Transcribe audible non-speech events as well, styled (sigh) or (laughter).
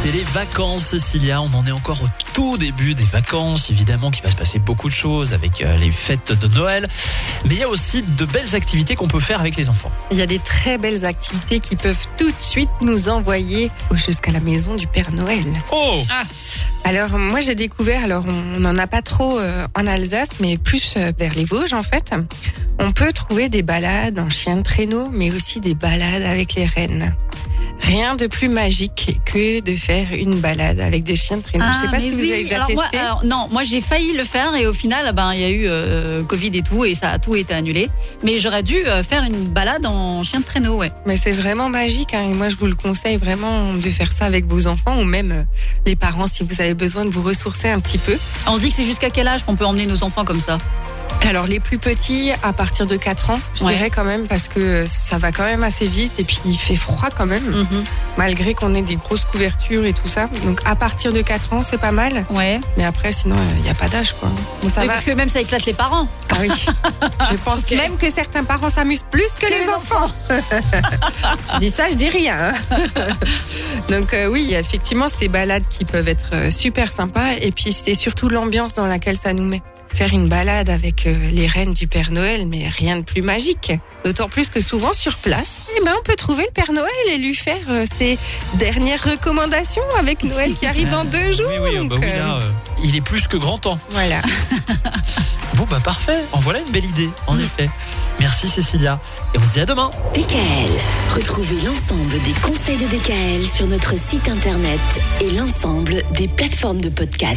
C'est les vacances, Cécilia. On en est encore au tout début des vacances. Évidemment qu'il va se passer beaucoup de choses avec euh, les fêtes de Noël. Mais il y a aussi de belles activités qu'on peut faire avec les enfants. Il y a des très belles activités qui peuvent tout de suite nous envoyer jusqu'à la maison du Père Noël. Oh Alors moi j'ai découvert, alors on n'en a pas trop euh, en Alsace, mais plus euh, vers les Vosges en fait. On peut trouver des balades en chien de traîneau, mais aussi des balades avec les rennes. Rien de plus magique que de faire une balade avec des chiens de traîneau. Je sais Ah, pas si vous avez déjà Alors, testé. moi, alors, non, moi j'ai failli le faire et au final, ben il y a eu euh, Covid et tout et ça a tout été annulé. Mais j'aurais dû euh, faire une balade en chien de traîneau, ouais. Mais c'est vraiment magique. Hein. Et moi, je vous le conseille vraiment de faire ça avec vos enfants ou même euh, les parents si vous avez besoin de vous ressourcer un petit peu. On dit que c'est jusqu'à quel âge qu'on peut emmener nos enfants comme ça? Alors, les plus petits, à partir de 4 ans, je Ouais. dirais quand même, parce que ça va quand même assez vite et puis il fait froid quand même, Mhm. malgré qu'on ait des grosses couvertures et tout ça. Donc, à partir de 4 ans, c'est pas mal. Ouais. Mais après, sinon, il n'y a pas d'âge, quoi. Bon, ça Oui, va. parce que même ça éclate les parents. Ah oui. Je (laughs) pense même que certains parents s'amusent plus que, les, enfants. (laughs) je dis ça, je dis rien. hein. (laughs) Donc euh, oui, effectivement ces balades qui peuvent être euh, super sympas. Et puis c'est surtout l'ambiance dans laquelle ça nous met. Faire une balade avec euh, les reines du Père Noël, mais rien de plus magique. D'autant plus que souvent sur place, eh ben, on peut trouver le Père Noël et lui faire euh, ses dernières recommandations avec Noël qui arrive dans deux jours. Oui, oui, bah Donc, oui, euh, là, euh, il est plus que grand temps. Voilà. (laughs) Bon, bah parfait. En voilà une belle idée, en effet. Merci, Cécilia. Et on se dit à demain. DKL, retrouvez l'ensemble des conseils de DKL sur notre site internet et l'ensemble des plateformes de podcast.